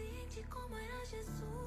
E paciente como era Jesus.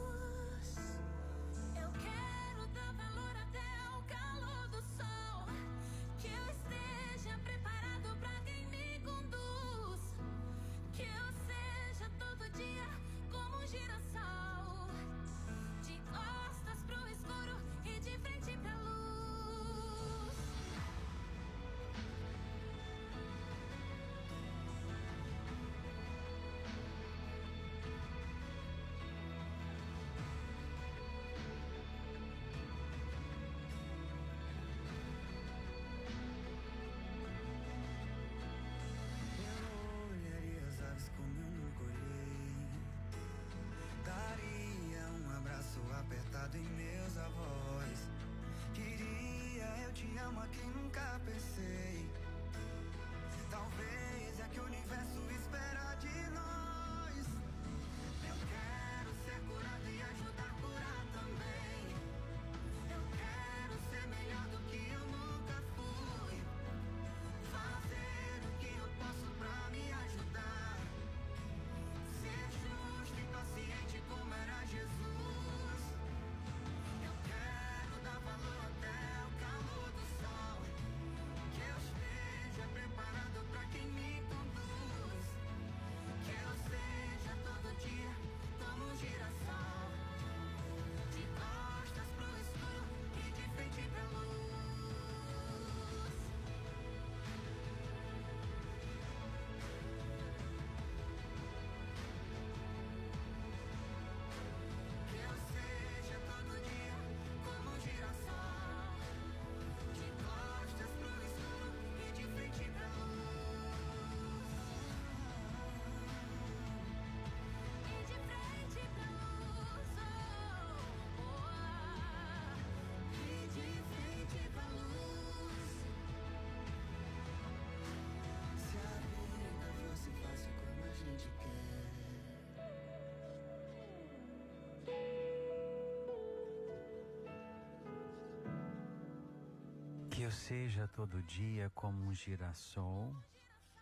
Seja todo dia como um girassol,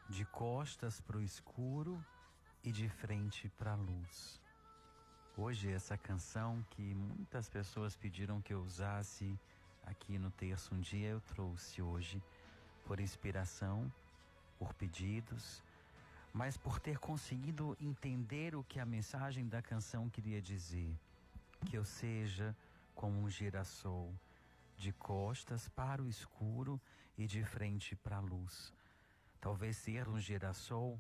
de costas para o escuro e de frente para a luz. Hoje essa canção que muitas pessoas pediram que eu usasse aqui no terço um dia eu trouxe hoje por inspiração, por pedidos, mas por ter conseguido entender o que a mensagem da canção queria dizer. Que eu seja como um girassol de costas para o escuro e de frente para a luz. Talvez ser um girassol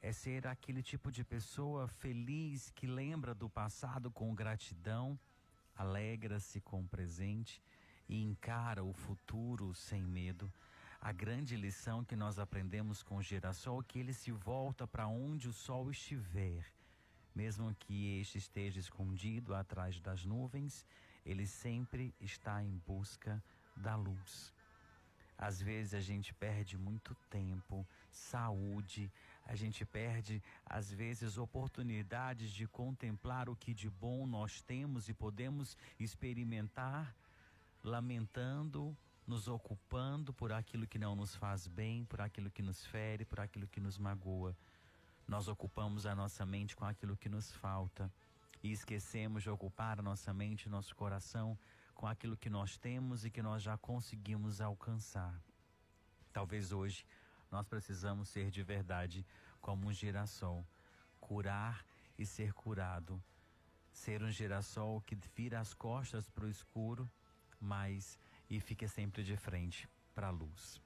é ser aquele tipo de pessoa feliz que lembra do passado com gratidão, alegra-se com o presente e encara o futuro sem medo. A grande lição que nós aprendemos com o girassol é que ele se volta para onde o sol estiver. Mesmo que este esteja escondido atrás das nuvens, ele sempre está em busca da luz. Às vezes a gente perde muito tempo, saúde, a gente perde, às vezes, oportunidades de contemplar o que de bom nós temos e podemos experimentar, lamentando, nos ocupando por aquilo que não nos faz bem, por aquilo que nos fere, por aquilo que nos magoa. Nós ocupamos a nossa mente com aquilo que nos falta e esquecemos de ocupar nossa mente, nosso coração com aquilo que nós temos e que nós já conseguimos alcançar. Talvez hoje nós precisamos ser de verdade como um girassol, curar e ser curado. Ser um girassol que vira as costas para o escuro, mas e fique sempre de frente para a luz.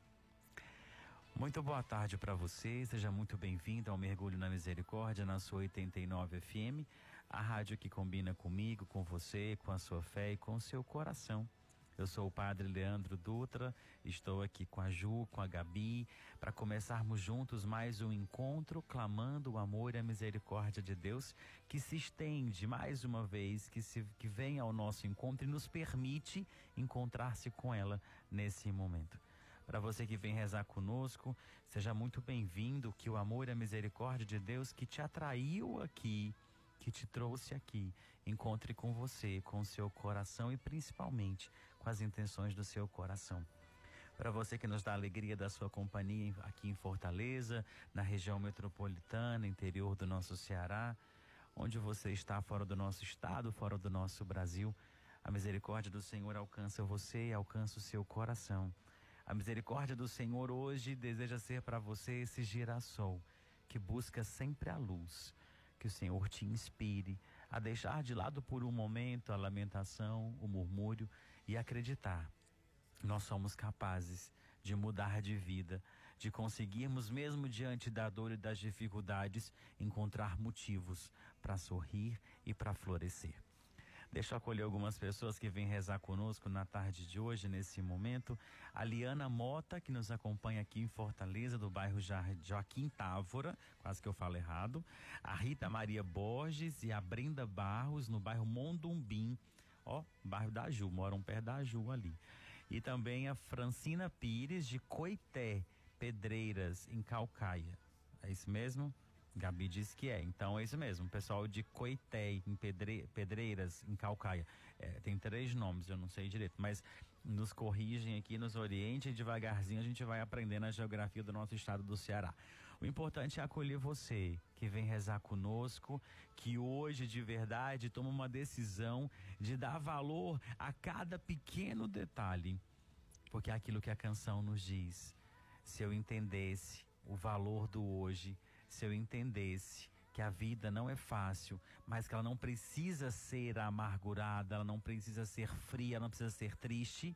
Muito boa tarde para você, seja muito bem-vindo ao Mergulho na Misericórdia na sua 89 FM, a rádio que combina comigo, com você, com a sua fé e com o seu coração. Eu sou o Padre Leandro Dutra, estou aqui com a Ju, com a Gabi, para começarmos juntos mais um encontro, clamando o amor e a misericórdia de Deus, que se estende mais uma vez, que, se, que vem ao nosso encontro e nos permite encontrar-se com ela nesse momento. Para você que vem rezar conosco, seja muito bem-vindo, que o amor e a misericórdia de Deus que te atraiu aqui, que te trouxe aqui, encontre com você, com o seu coração e principalmente com as intenções do seu coração. Para você que nos dá alegria da sua companhia aqui em Fortaleza, na região metropolitana, interior do nosso Ceará, onde você está fora do nosso estado, fora do nosso Brasil, a misericórdia do Senhor alcança você e alcança o seu coração. A misericórdia do Senhor hoje deseja ser para você esse girassol que busca sempre a luz. Que o Senhor te inspire a deixar de lado por um momento a lamentação, o murmúrio e acreditar. Nós somos capazes de mudar de vida, de conseguirmos, mesmo diante da dor e das dificuldades, encontrar motivos para sorrir e para florescer. Deixa eu acolher algumas pessoas que vêm rezar conosco na tarde de hoje, nesse momento. A Liana Mota, que nos acompanha aqui em Fortaleza, do bairro Joaquim Távora, quase que eu falo errado. A Rita Maria Borges e a Brenda Barros, no bairro Mondumbim, ó, bairro da Ju, moram perto da Ju ali. E também a Francina Pires de Coité, Pedreiras, em Calcaia. É isso mesmo? Gabi disse que é. Então é isso mesmo. Pessoal de Coité, em Pedre, Pedreiras, em Calcaia. É, tem três nomes, eu não sei direito, mas nos corrigem aqui, nos oriente e devagarzinho a gente vai aprendendo a geografia do nosso estado do Ceará. O importante é acolher você que vem rezar conosco, que hoje de verdade toma uma decisão de dar valor a cada pequeno detalhe. Porque é aquilo que a canção nos diz. Se eu entendesse o valor do hoje, se eu entendesse que a vida não é fácil, mas que ela não precisa ser amargurada, ela não precisa ser fria, ela não precisa ser triste,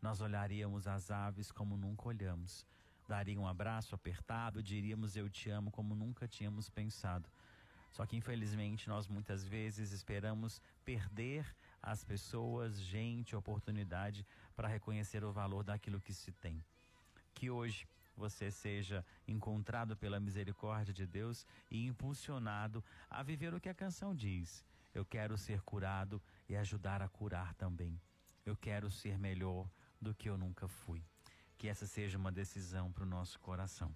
nós olharíamos as aves como nunca olhamos daria um abraço apertado, diríamos eu te amo como nunca tínhamos pensado. Só que infelizmente nós muitas vezes esperamos perder as pessoas, gente, oportunidade para reconhecer o valor daquilo que se tem. Que hoje você seja encontrado pela misericórdia de Deus e impulsionado a viver o que a canção diz. Eu quero ser curado e ajudar a curar também. Eu quero ser melhor do que eu nunca fui que essa seja uma decisão para o nosso coração.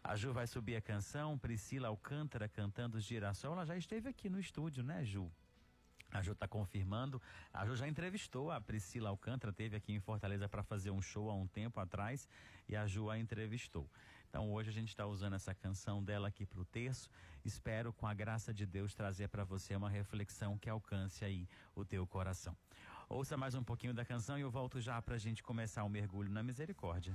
A Ju vai subir a canção, Priscila Alcântara cantando Girassol. Ela já esteve aqui no estúdio, né, Ju? A Ju está confirmando. A Ju já entrevistou a Priscila Alcântara, teve aqui em Fortaleza para fazer um show há um tempo atrás e a Ju a entrevistou. Então hoje a gente está usando essa canção dela aqui para o terço. Espero, com a graça de Deus, trazer para você uma reflexão que alcance aí o teu coração. Ouça mais um pouquinho da canção e eu volto já para a gente começar o mergulho na misericórdia.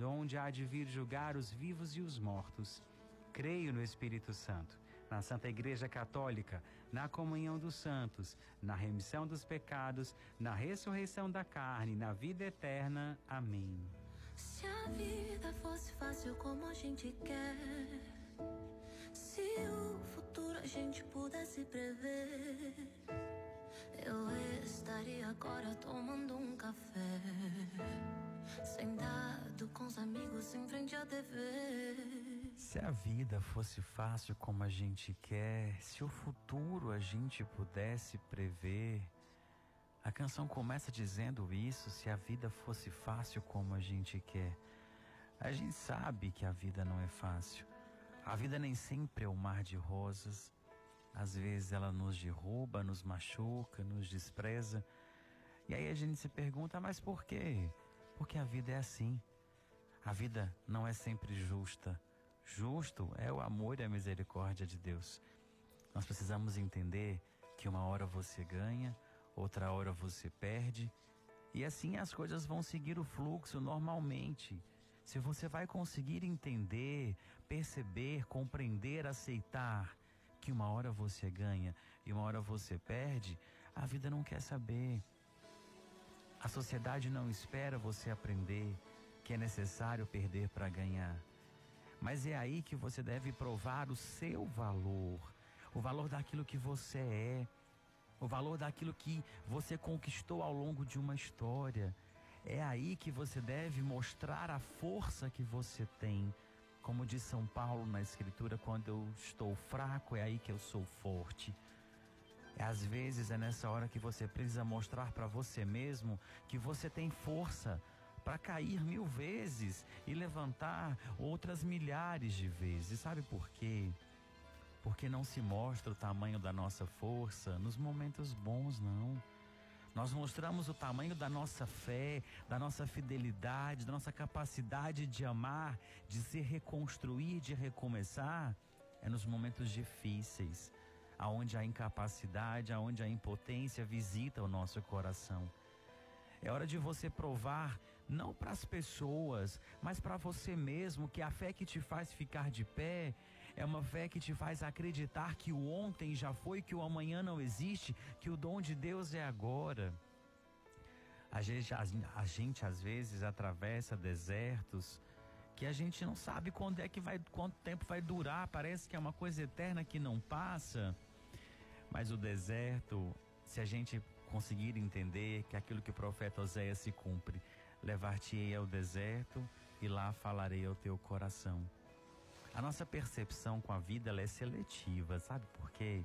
onde há de vir julgar os vivos e os mortos. Creio no Espírito Santo, na Santa Igreja Católica, na comunhão dos santos, na remissão dos pecados, na ressurreição da carne, na vida eterna. Amém. Se a vida fosse fácil como a gente quer, se o futuro a gente pudesse prever, eu estaria Se a vida fosse fácil como a gente quer, se o futuro a gente pudesse prever, a canção começa dizendo isso: se a vida fosse fácil como a gente quer. A gente sabe que a vida não é fácil. A vida nem sempre é um mar de rosas. Às vezes ela nos derruba, nos machuca, nos despreza. E aí a gente se pergunta, mas por quê? Porque a vida é assim. A vida não é sempre justa. Justo é o amor e a misericórdia de Deus. Nós precisamos entender que uma hora você ganha, outra hora você perde, e assim as coisas vão seguir o fluxo normalmente. Se você vai conseguir entender, perceber, compreender, aceitar que uma hora você ganha e uma hora você perde, a vida não quer saber. A sociedade não espera você aprender que é necessário perder para ganhar. Mas é aí que você deve provar o seu valor, o valor daquilo que você é o valor daquilo que você conquistou ao longo de uma história. É aí que você deve mostrar a força que você tem. Como diz São Paulo na Escritura, quando eu estou fraco, é aí que eu sou forte. Às vezes é nessa hora que você precisa mostrar para você mesmo que você tem força para cair mil vezes e levantar outras milhares de vezes. Sabe por quê? porque não se mostra o tamanho da nossa força nos momentos bons, não. Nós mostramos o tamanho da nossa fé, da nossa fidelidade, da nossa capacidade de amar, de se reconstruir, de recomeçar, é nos momentos difíceis, aonde a incapacidade, aonde a impotência visita o nosso coração. É hora de você provar, não para as pessoas, mas para você mesmo, que a fé que te faz ficar de pé é uma fé que te faz acreditar que o ontem já foi, que o amanhã não existe, que o dom de Deus é agora. A gente, a, a gente às vezes atravessa desertos que a gente não sabe quando é que vai, quanto tempo vai durar, parece que é uma coisa eterna que não passa. Mas o deserto, se a gente conseguir entender que aquilo que o profeta Oséias se cumpre, levar-te-ei ao deserto e lá falarei ao teu coração. A nossa percepção com a vida é seletiva, sabe por quê?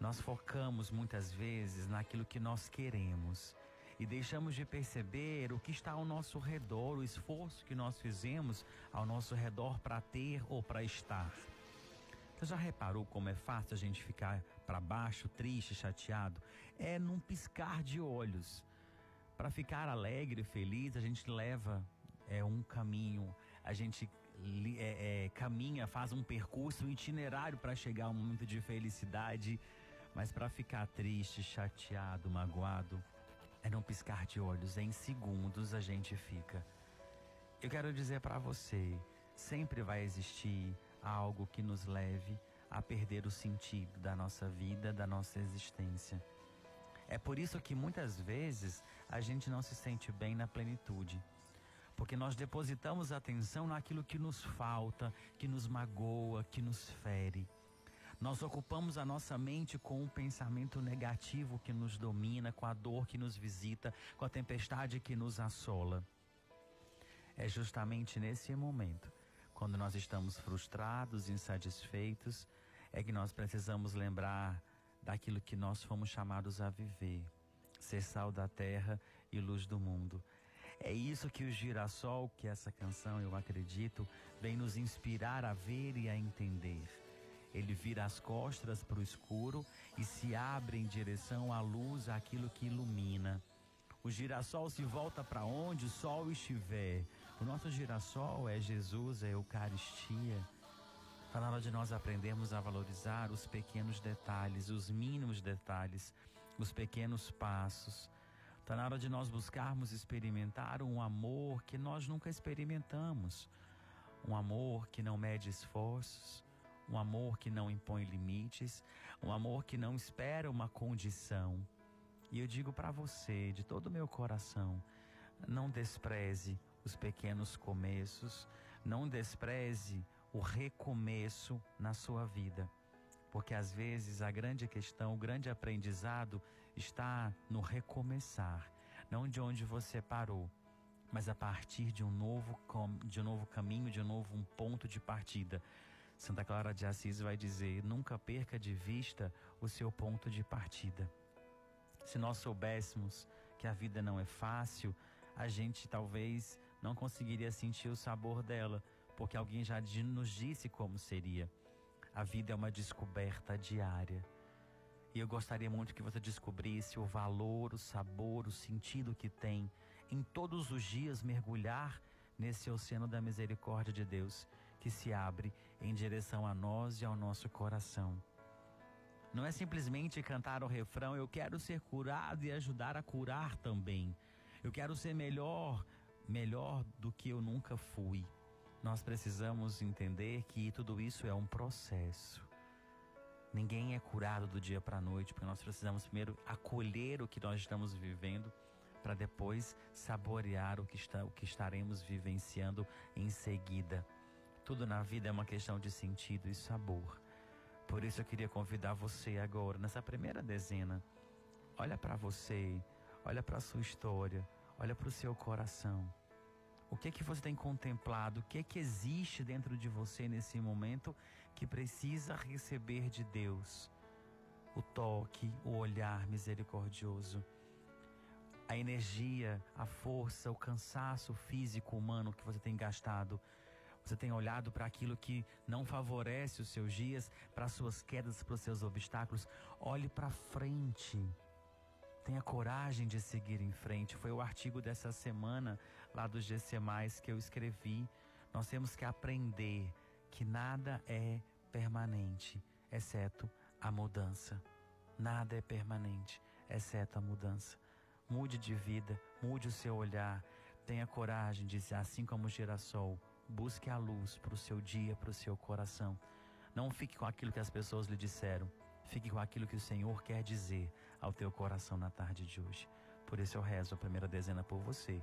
Nós focamos muitas vezes naquilo que nós queremos e deixamos de perceber o que está ao nosso redor, o esforço que nós fizemos ao nosso redor para ter ou para estar. Você já reparou como é fácil a gente ficar para baixo, triste, chateado? É num piscar de olhos. Para ficar alegre, feliz, a gente leva é um caminho, a gente é, é, caminha, faz um percurso, um itinerário para chegar a um momento de felicidade, mas para ficar triste, chateado, magoado, é não piscar de olhos, é em segundos a gente fica. Eu quero dizer para você, sempre vai existir algo que nos leve a perder o sentido da nossa vida, da nossa existência. É por isso que muitas vezes a gente não se sente bem na plenitude porque nós depositamos atenção naquilo que nos falta, que nos magoa, que nos fere. Nós ocupamos a nossa mente com um pensamento negativo que nos domina, com a dor que nos visita, com a tempestade que nos assola. É justamente nesse momento, quando nós estamos frustrados, insatisfeitos, é que nós precisamos lembrar daquilo que nós fomos chamados a viver, ser sal da terra e luz do mundo É isso que o girassol, que essa canção, eu acredito, vem nos inspirar a ver e a entender. Ele vira as costas para o escuro e se abre em direção à luz, àquilo que ilumina. O girassol se volta para onde o sol estiver. O nosso girassol é Jesus, é a Eucaristia. Está na hora de nós aprendermos a valorizar os pequenos detalhes, os mínimos detalhes, os pequenos passos. Está na hora de nós buscarmos experimentar um amor que nós nunca experimentamos. Um amor que não mede esforços, um amor que não impõe limites, um amor que não espera uma condição. E eu digo para você, de todo o meu coração, não despreze os pequenos começos, não despreze o recomeço na sua vida. Porque às vezes a grande questão, o grande aprendizado está no recomeçar, não de onde você parou, mas a partir de um novo, de um novo caminho, de um novo um ponto de partida. Santa Clara de Assis vai dizer: nunca perca de vista o seu ponto de partida. Se nós soubéssemos que a vida não é fácil, a gente talvez não conseguiria sentir o sabor dela, porque alguém já nos disse como seria. A vida é uma descoberta diária. E eu gostaria muito que você descobrisse o valor, o sabor, o sentido que tem em todos os dias mergulhar nesse oceano da misericórdia de Deus que se abre em direção a nós e ao nosso coração. Não é simplesmente cantar o refrão, eu quero ser curado e ajudar a curar também. Eu quero ser melhor, melhor do que eu nunca fui. Nós precisamos entender que tudo isso é um processo. Ninguém é curado do dia para a noite, porque nós precisamos primeiro acolher o que nós estamos vivendo para depois saborear o que, está, o que estaremos vivenciando em seguida. Tudo na vida é uma questão de sentido e sabor. Por isso eu queria convidar você agora, nessa primeira dezena, olha para você, olha para a sua história, olha para o seu coração. O que é que você tem contemplado? O que é que existe dentro de você nesse momento que precisa receber de Deus o toque, o olhar misericordioso, a energia, a força, o cansaço físico humano que você tem gastado. Você tem olhado para aquilo que não favorece os seus dias, para as suas quedas, para os seus obstáculos. Olhe para frente. Tenha coragem de seguir em frente. Foi o artigo dessa semana lá dos GC, que eu escrevi. Nós temos que aprender que nada é permanente, exceto a mudança. Nada é permanente, exceto a mudança. Mude de vida, mude o seu olhar. Tenha coragem de assim como o girassol. Busque a luz para o seu dia, para o seu coração. Não fique com aquilo que as pessoas lhe disseram. Fique com aquilo que o Senhor quer dizer ao teu coração na tarde de hoje. Por isso eu rezo a primeira dezena por você,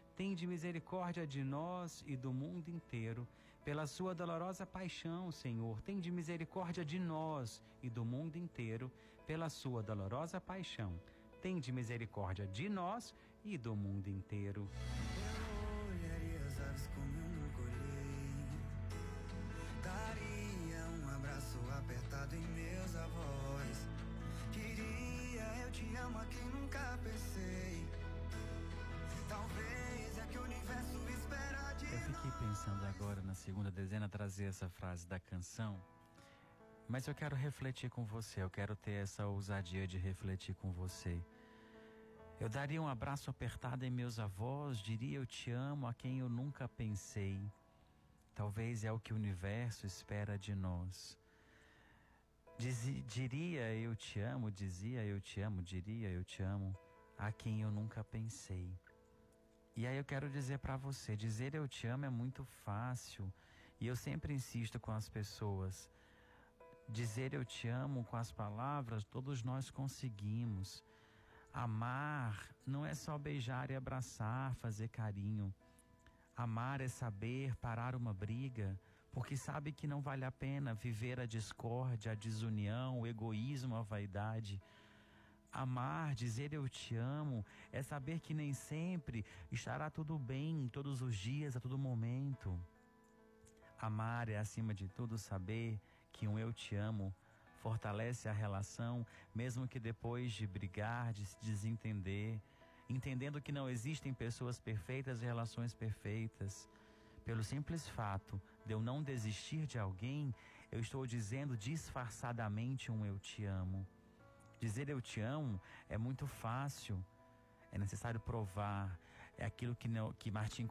Tende misericórdia de nós e do mundo inteiro, pela sua dolorosa paixão, Senhor, tende misericórdia de nós e do mundo inteiro, pela sua dolorosa paixão. Tende misericórdia de nós e do mundo inteiro. Eu olharia as aves como eu nunca. Daria um abraço apertado em meus avós. Queria, eu te amo a quem nunca pensei. Pensando agora na segunda dezena trazer essa frase da canção, mas eu quero refletir com você, eu quero ter essa ousadia de refletir com você. Eu daria um abraço apertado em meus avós, diria eu te amo a quem eu nunca pensei. Talvez é o que o universo espera de nós. diria eu te amo, dizia eu te amo, diria eu te amo a quem eu nunca pensei. E aí eu quero dizer para você, dizer eu te amo é muito fácil, e eu sempre insisto com as pessoas. Dizer eu te amo com as palavras, todos nós conseguimos. Amar não é só beijar e abraçar, fazer carinho. Amar é saber parar uma briga, porque sabe que não vale a pena viver a discórdia, a desunião, o egoísmo, a vaidade. Amar, dizer eu te amo, é saber que nem sempre estará tudo bem todos os dias, a todo momento. Amar é, acima de tudo, saber que um eu te amo fortalece a relação, mesmo que depois de brigar, de se desentender, entendendo que não existem pessoas perfeitas e relações perfeitas. Pelo simples fato de eu não desistir de alguém, eu estou dizendo disfarçadamente um eu te amo. Dizer eu te amo é muito fácil, é necessário provar, é aquilo que, não, que Martim,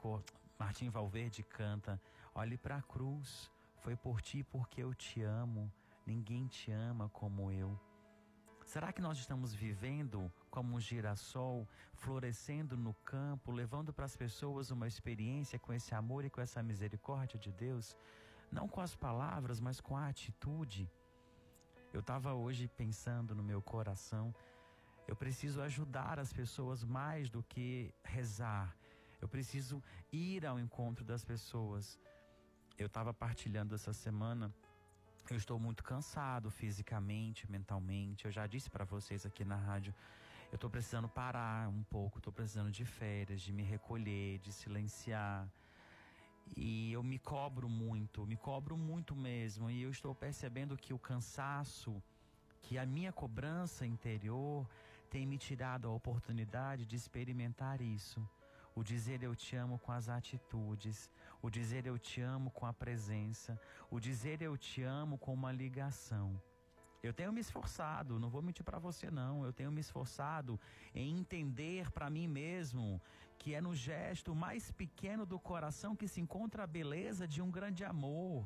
Martim Valverde canta: olhe para a cruz, foi por ti porque eu te amo, ninguém te ama como eu. Será que nós estamos vivendo como um girassol, florescendo no campo, levando para as pessoas uma experiência com esse amor e com essa misericórdia de Deus? Não com as palavras, mas com a atitude. Eu estava hoje pensando no meu coração, eu preciso ajudar as pessoas mais do que rezar. Eu preciso ir ao encontro das pessoas. Eu estava partilhando essa semana eu estou muito cansado fisicamente, mentalmente. Eu já disse para vocês aqui na rádio. Eu estou precisando parar um pouco, estou precisando de férias, de me recolher, de silenciar. E eu me cobro muito, me cobro muito mesmo. E eu estou percebendo que o cansaço, que a minha cobrança interior tem me tirado a oportunidade de experimentar isso. O dizer eu te amo com as atitudes, o dizer eu te amo com a presença, o dizer eu te amo com uma ligação. Eu tenho me esforçado, não vou mentir para você não, eu tenho me esforçado em entender para mim mesmo que é no gesto mais pequeno do coração que se encontra a beleza de um grande amor.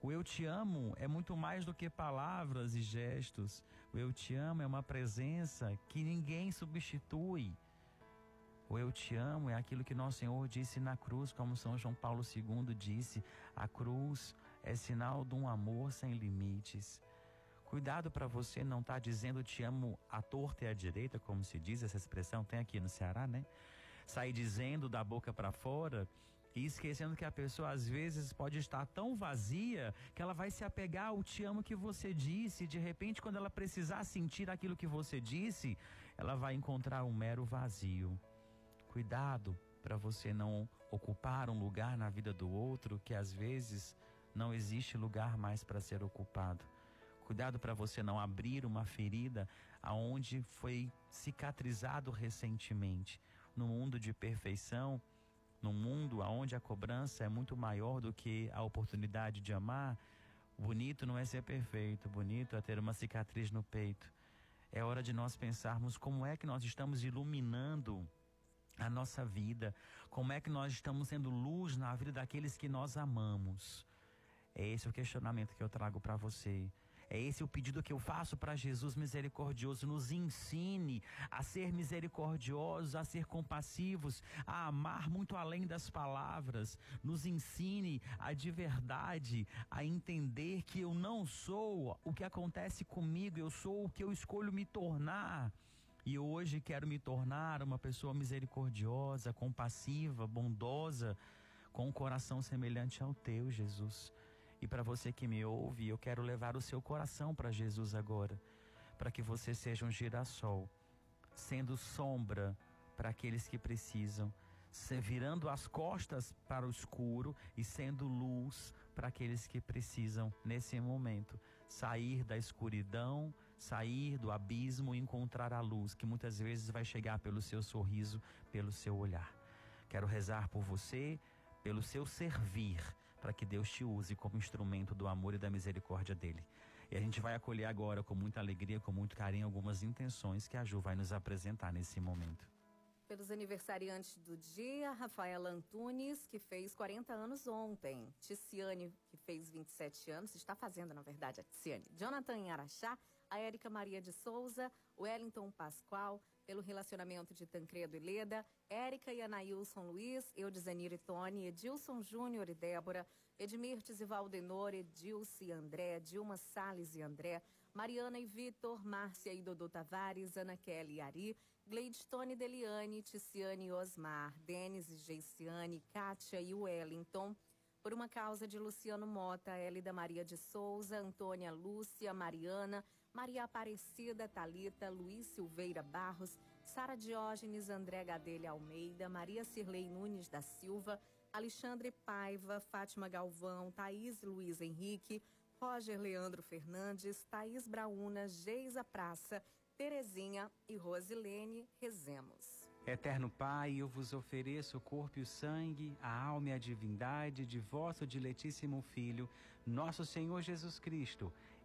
O eu te amo é muito mais do que palavras e gestos. O eu te amo é uma presença que ninguém substitui. O eu te amo é aquilo que nosso Senhor disse na cruz, como São João Paulo II disse: a cruz é sinal de um amor sem limites. Cuidado para você não estar tá dizendo te amo à torta e à direita, como se diz essa expressão, tem aqui no Ceará, né? Sair dizendo da boca para fora e esquecendo que a pessoa às vezes pode estar tão vazia que ela vai se apegar ao te amo que você disse, e de repente quando ela precisar sentir aquilo que você disse, ela vai encontrar um mero vazio. Cuidado para você não ocupar um lugar na vida do outro que às vezes não existe lugar mais para ser ocupado. Cuidado para você não abrir uma ferida aonde foi cicatrizado recentemente. No mundo de perfeição, no mundo aonde a cobrança é muito maior do que a oportunidade de amar, bonito não é ser perfeito, bonito é ter uma cicatriz no peito. É hora de nós pensarmos como é que nós estamos iluminando a nossa vida, como é que nós estamos sendo luz na vida daqueles que nós amamos. É esse o questionamento que eu trago para você. É esse o pedido que eu faço para Jesus misericordioso. Nos ensine a ser misericordiosos, a ser compassivos, a amar muito além das palavras. Nos ensine a de verdade a entender que eu não sou o que acontece comigo, eu sou o que eu escolho me tornar. E hoje quero me tornar uma pessoa misericordiosa, compassiva, bondosa, com um coração semelhante ao teu, Jesus. E para você que me ouve, eu quero levar o seu coração para Jesus agora, para que você seja um girassol, sendo sombra para aqueles que precisam, virando as costas para o escuro e sendo luz para aqueles que precisam nesse momento sair da escuridão sair do abismo e encontrar a luz, que muitas vezes vai chegar pelo seu sorriso, pelo seu olhar. Quero rezar por você, pelo seu servir, para que Deus te use como instrumento do amor e da misericórdia dele. E a gente vai acolher agora com muita alegria, com muito carinho, algumas intenções que a Ju vai nos apresentar nesse momento. pelos aniversariantes do dia, Rafaela Antunes, que fez 40 anos ontem. Ticiane, que fez 27 anos, está fazendo, na verdade, a Ticiane. Jonathan Araxá, a Érica Maria de Souza, Wellington Pascoal, pelo relacionamento de Tancredo e Leda, Érica e Anailson Luiz, Eudizenir e Tony, Edilson Júnior e Débora, Edmirtes e Valdenor, Edilce e André, Dilma Salles e André, Mariana e Vitor, Márcia e Dodô Tavares, Ana Kelly e Ari, Gleidstone Deliane, Ticiane e Osmar, Denis e Geiciane, Kátia e Wellington. Por uma causa de Luciano Mota, Elida Maria de Souza, Antônia Lúcia, Mariana, Maria Aparecida, Talita, Luiz Silveira Barros, Sara Diógenes, André Gadelha Almeida, Maria Cirlei Nunes da Silva, Alexandre Paiva, Fátima Galvão, Thaís Luiz Henrique, Roger Leandro Fernandes, Thaís Brauna, Geisa Praça, Terezinha e Rosilene, rezemos. Eterno Pai, eu vos ofereço o corpo e o sangue, a alma e a divindade de vosso diletíssimo Filho, nosso Senhor Jesus Cristo,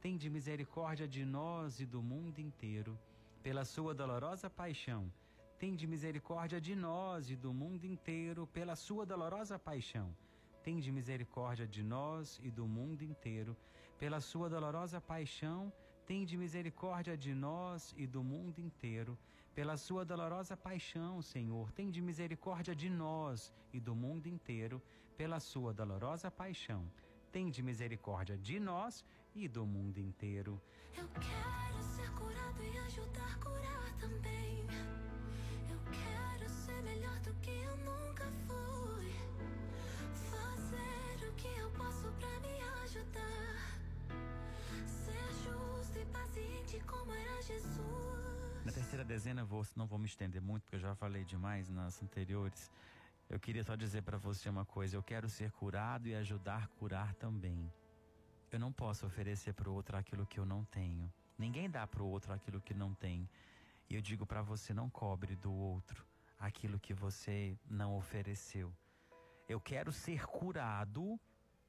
Tende misericórdia de nós e do mundo inteiro, pela sua dolorosa paixão. Tende misericórdia de nós e do mundo inteiro, pela sua dolorosa paixão. Tende misericórdia de nós e do mundo inteiro, pela sua dolorosa paixão Tende misericórdia de nós e do mundo inteiro. Pela sua dolorosa paixão, Senhor, tende misericórdia de nós e do mundo inteiro. Pela sua dolorosa paixão, tende misericórdia de nós e do mundo inteiro. Eu quero ser curado e ajudar a curar também. Eu quero ser melhor do que eu nunca fui. Fazer o que eu posso pra me ajudar paciente como era Jesus. Na terceira dezena, vou, não vou me estender muito, porque eu já falei demais nas anteriores. Eu queria só dizer para você uma coisa: eu quero ser curado e ajudar a curar também. Eu não posso oferecer para o outro aquilo que eu não tenho. Ninguém dá para o outro aquilo que não tem. E eu digo para você: não cobre do outro aquilo que você não ofereceu. Eu quero ser curado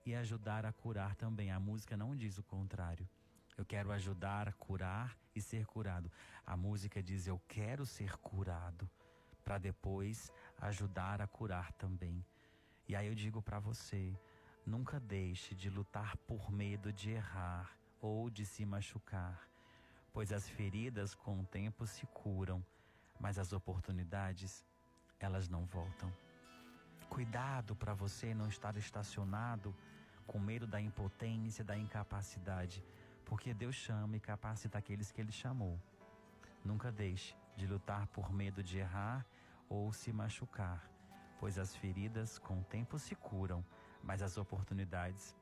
e ajudar a curar também. A música não diz o contrário. Eu quero ajudar a curar e ser curado. A música diz: Eu quero ser curado, para depois ajudar a curar também. E aí eu digo para você: nunca deixe de lutar por medo de errar ou de se machucar, pois as feridas com o tempo se curam, mas as oportunidades, elas não voltam. Cuidado para você não estar estacionado com medo da impotência, da incapacidade porque Deus chama e capacita aqueles que Ele chamou. Nunca deixe de lutar por medo de errar ou se machucar, pois as feridas com o tempo se curam, mas as oportunidades,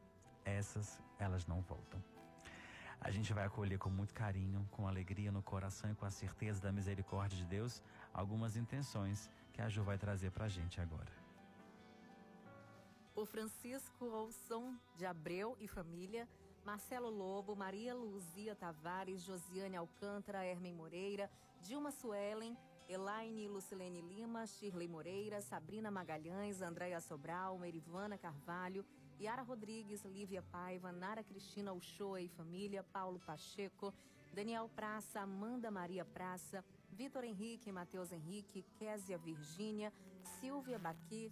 essas, elas não voltam. A gente vai acolher com muito carinho, com alegria no coração e com a certeza da misericórdia de Deus algumas intenções que a Ju vai trazer para a gente agora. O Francisco Olson de Abreu e família Marcelo Lobo, Maria Luzia Tavares, Josiane Alcântara, Hermen Moreira, Dilma Suelen, Elaine Lucilene Lima, Shirley Moreira, Sabrina Magalhães, Andréia Sobral, Merivana Carvalho, Yara Rodrigues, Lívia Paiva, Nara Cristina Uchoa e família, Paulo Pacheco, Daniel Praça, Amanda Maria Praça, Vitor Henrique, Matheus Henrique, Késia Virgínia, Silvia Baqui,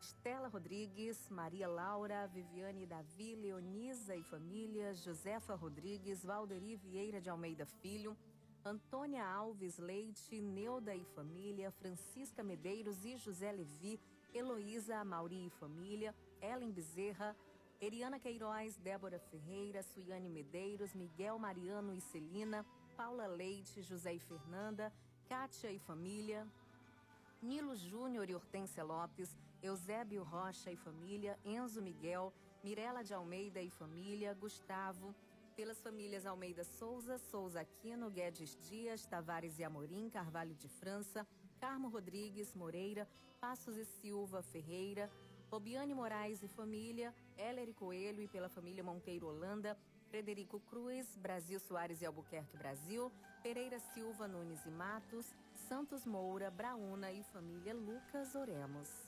Estela Rodrigues, Maria Laura, Viviane Davi, Leonisa e família, Josefa Rodrigues, Valderi Vieira de Almeida Filho, Antônia Alves Leite, Neuda e família, Francisca Medeiros e José Levi, Heloísa, Mauri e família, Ellen Bezerra, Eriana Queiroz, Débora Ferreira, Suiane Medeiros, Miguel Mariano e Celina, Paula Leite, José e Fernanda, Kátia e família, Nilo Júnior e Hortência Lopes, Eusébio Rocha e família, Enzo Miguel, Mirela de Almeida e família, Gustavo, pelas famílias Almeida Souza, Souza Aquino, Guedes Dias, Tavares e Amorim, Carvalho de França, Carmo Rodrigues Moreira, Passos e Silva Ferreira, Robiane Moraes e família, Heller Coelho e pela família Monteiro Holanda, Frederico Cruz, Brasil Soares e Albuquerque Brasil, Pereira Silva Nunes e Matos, Santos Moura, Brauna e família Lucas Oremos.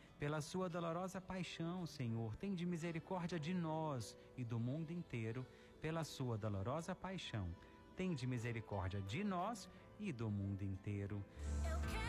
pela sua dolorosa paixão, Senhor. Tende misericórdia de nós e do mundo inteiro, pela sua dolorosa paixão. Tende misericórdia de nós e do mundo inteiro. Eu quero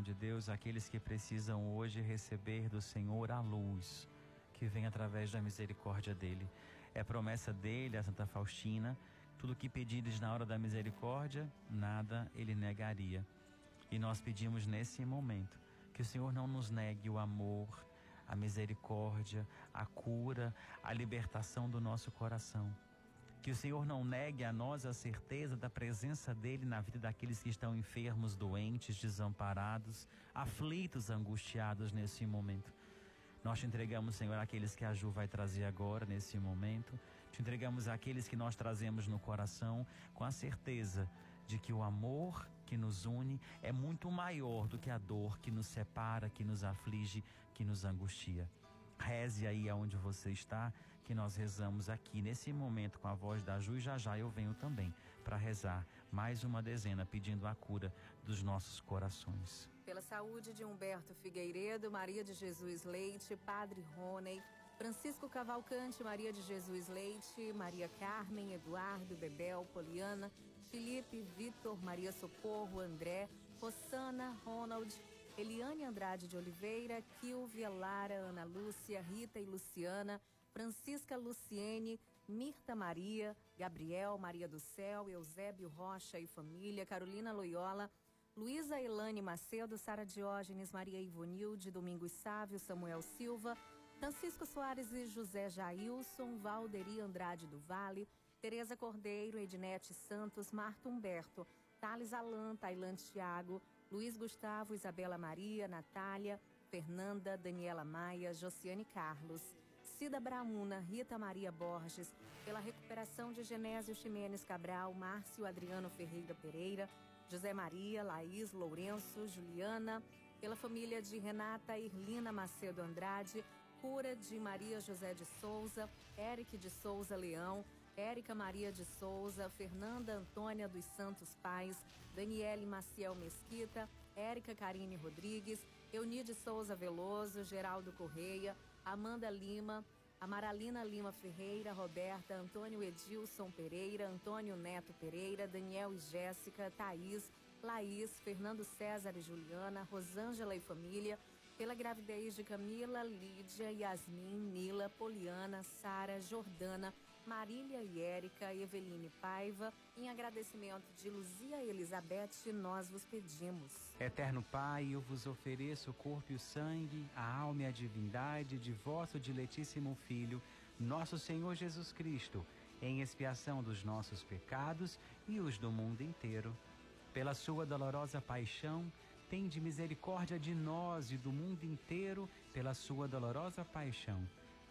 de Deus aqueles que precisam hoje receber do Senhor a luz que vem através da misericórdia dele. É promessa dele, a Santa Faustina, tudo que pedires na hora da misericórdia, nada ele negaria. E nós pedimos nesse momento que o Senhor não nos negue o amor, a misericórdia, a cura, a libertação do nosso coração. Que o Senhor não negue a nós a certeza da presença dele na vida daqueles que estão enfermos, doentes, desamparados, aflitos, angustiados nesse momento. Nós te entregamos, Senhor, aqueles que a Ju vai trazer agora, nesse momento. Te entregamos aqueles que nós trazemos no coração, com a certeza de que o amor que nos une é muito maior do que a dor que nos separa, que nos aflige, que nos angustia. Reze aí aonde você está, que nós rezamos aqui nesse momento com a voz da Ju e já já eu venho também para rezar mais uma dezena pedindo a cura dos nossos corações. Pela saúde de Humberto Figueiredo, Maria de Jesus Leite, Padre Rony, Francisco Cavalcante, Maria de Jesus Leite, Maria Carmen, Eduardo, Bebel, Poliana, Felipe, Vitor, Maria Socorro, André, Rossana, Ronald, Eliane Andrade de Oliveira, Kilvia, Lara, Ana Lúcia, Rita e Luciana, Francisca Luciene, Mirta Maria, Gabriel, Maria do Céu, Eusébio Rocha e família, Carolina Loyola, Luísa Elane Macedo, Sara Diógenes, Maria Ivonilde, Domingos Sávio, Samuel Silva, Francisco Soares e José Jailson, Valderi Andrade do Vale, Tereza Cordeiro, Ednete Santos, Marta Humberto, Thales Alan, Tailante Thiago, Luiz Gustavo, Isabela Maria, Natália, Fernanda, Daniela Maia, Josiane Carlos, Cida Brauna, Rita Maria Borges, pela recuperação de Genésio Ximenes Cabral, Márcio Adriano Ferreira Pereira, José Maria, Laís, Lourenço, Juliana, pela família de Renata Irlina Macedo Andrade, cura de Maria José de Souza, Eric de Souza Leão, Érica Maria de Souza, Fernanda Antônia dos Santos Pais, Daniele Maciel Mesquita, Érica Karine Rodrigues, Eunide Souza Veloso, Geraldo Correia, Amanda Lima, Amaralina Lima Ferreira, Roberta, Antônio Edilson Pereira, Antônio Neto Pereira, Daniel e Jéssica, Thaís, Laís, Fernando César e Juliana, Rosângela e família, pela gravidez de Camila, Lídia, Yasmin, Nila, Poliana, Sara, Jordana, Marília e Érica, Eveline Paiva, em agradecimento de Luzia Elizabeth, nós vos pedimos. Eterno Pai, eu vos ofereço o corpo e o sangue, a alma e a divindade de vosso diletíssimo Filho, nosso Senhor Jesus Cristo, em expiação dos nossos pecados e os do mundo inteiro. Pela sua dolorosa paixão, tende misericórdia de nós e do mundo inteiro, pela sua dolorosa paixão.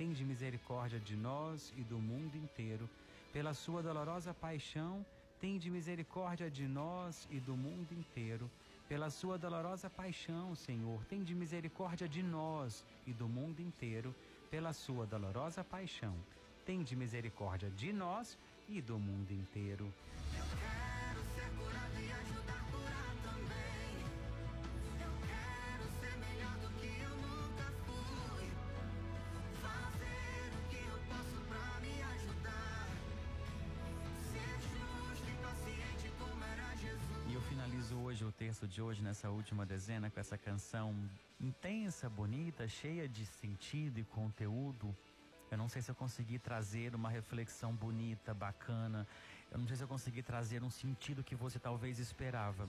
tende misericórdia de nós e do mundo inteiro, pela sua dolorosa paixão, tende misericórdia de nós e do mundo inteiro, pela sua dolorosa paixão, Senhor, tende misericórdia de nós e do mundo inteiro, pela sua dolorosa paixão, tende misericórdia de nós e do mundo inteiro. Texto de hoje, nessa última dezena, com essa canção intensa, bonita, cheia de sentido e conteúdo. Eu não sei se eu consegui trazer uma reflexão bonita, bacana. Eu não sei se eu consegui trazer um sentido que você talvez esperava.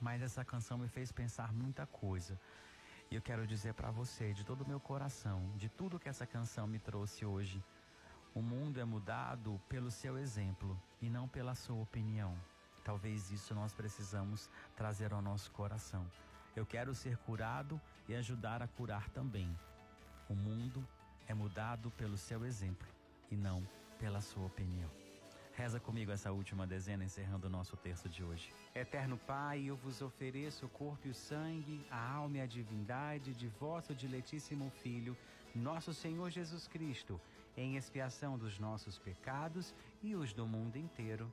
Mas essa canção me fez pensar muita coisa. E eu quero dizer para você, de todo o meu coração, de tudo que essa canção me trouxe hoje, o mundo é mudado pelo seu exemplo e não pela sua opinião. Talvez isso nós precisamos trazer ao nosso coração. Eu quero ser curado e ajudar a curar também. O mundo é mudado pelo seu exemplo e não pela sua opinião. Reza comigo essa última dezena, encerrando o nosso texto de hoje. Eterno Pai, eu vos ofereço o corpo e o sangue, a alma e a divindade de vosso diletíssimo Filho, nosso Senhor Jesus Cristo, em expiação dos nossos pecados e os do mundo inteiro.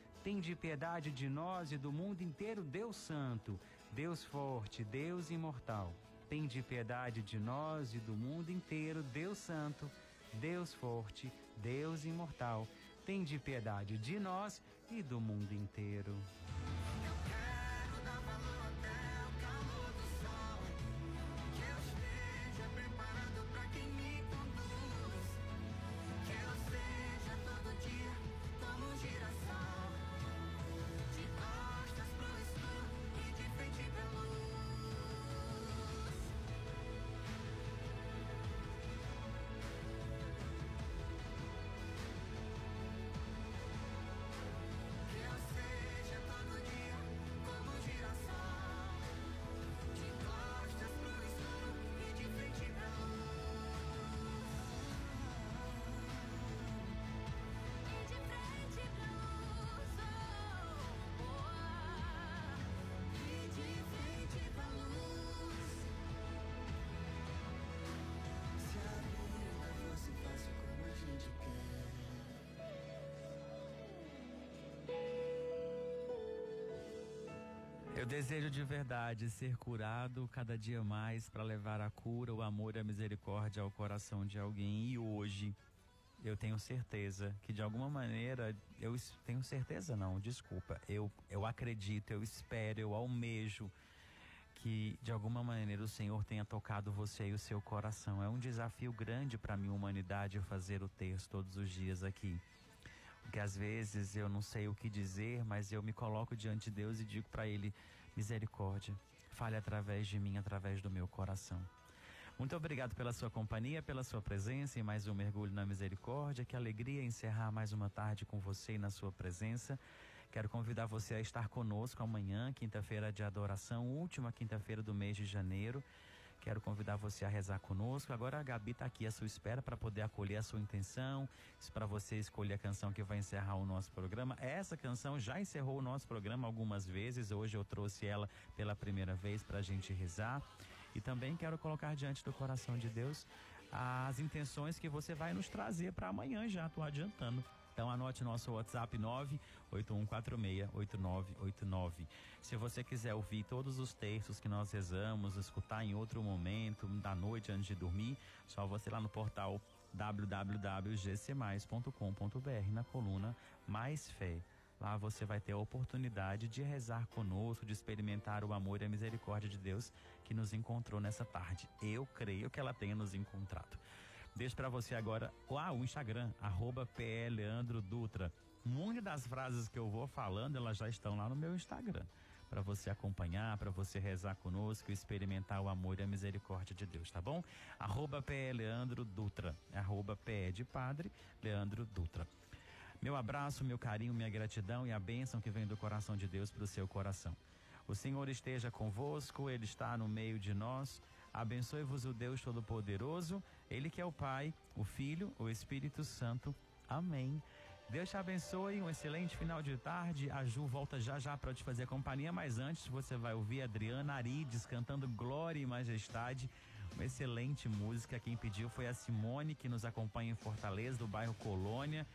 Tende piedade de nós e do mundo inteiro, Deus Santo, Deus Forte, Deus Imortal. Tende piedade de nós e do mundo inteiro, Deus Santo, Deus Forte, Deus Imortal. Tende piedade de nós e do mundo inteiro. Eu desejo de verdade ser curado cada dia mais para levar a cura, o amor e a misericórdia ao coração de alguém. E hoje eu tenho certeza que de alguma maneira, eu tenho certeza não, desculpa. Eu, eu acredito, eu espero, eu almejo que de alguma maneira o Senhor tenha tocado você e o seu coração. É um desafio grande para mim, humanidade, fazer o texto todos os dias aqui. Porque às vezes eu não sei o que dizer, mas eu me coloco diante de Deus e digo para Ele: misericórdia, fale através de mim, através do meu coração. Muito obrigado pela sua companhia, pela sua presença e mais um mergulho na misericórdia. Que alegria encerrar mais uma tarde com você e na sua presença. Quero convidar você a estar conosco amanhã, quinta-feira de adoração, última quinta-feira do mês de janeiro. Quero convidar você a rezar conosco. Agora a Gabi está aqui à sua espera para poder acolher a sua intenção, para você escolher a canção que vai encerrar o nosso programa. Essa canção já encerrou o nosso programa algumas vezes. Hoje eu trouxe ela pela primeira vez para a gente rezar. E também quero colocar diante do coração de Deus as intenções que você vai nos trazer para amanhã já, estou adiantando. Então anote nosso WhatsApp 981468989. Se você quiser ouvir todos os textos que nós rezamos, escutar em outro momento da noite antes de dormir, só você lá no portal www.gcmais.com.br na coluna Mais Fé. Lá você vai ter a oportunidade de rezar conosco, de experimentar o amor e a misericórdia de Deus que nos encontrou nessa tarde. Eu creio que ela tenha nos encontrado. Deixo para você agora ah, o Instagram, arroba Dutra. Muitas das frases que eu vou falando, elas já estão lá no meu Instagram. Para você acompanhar, para você rezar conosco, experimentar o amor e a misericórdia de Deus, tá bom? Arroba Leandro Dutra. Arroba PE de Padre Leandro Dutra. Meu abraço, meu carinho, minha gratidão e a bênção que vem do coração de Deus para o seu coração. O Senhor esteja convosco, Ele está no meio de nós. Abençoe-vos o Deus Todo-Poderoso, Ele que é o Pai, o Filho, o Espírito Santo. Amém. Deus te abençoe, um excelente final de tarde. A Ju volta já já para te fazer companhia, mas antes você vai ouvir Adriana Arides cantando Glória e Majestade. Uma excelente música. Quem pediu foi a Simone, que nos acompanha em Fortaleza, do bairro Colônia,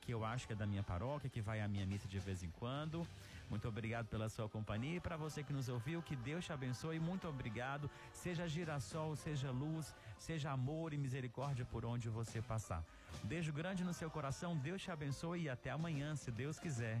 que eu acho que é da minha paróquia, que vai à minha missa de vez em quando. Muito obrigado pela sua companhia e para você que nos ouviu, que Deus te abençoe. Muito obrigado. Seja girassol, seja luz, seja amor e misericórdia por onde você passar. Beijo grande no seu coração. Deus te abençoe e até amanhã, se Deus quiser.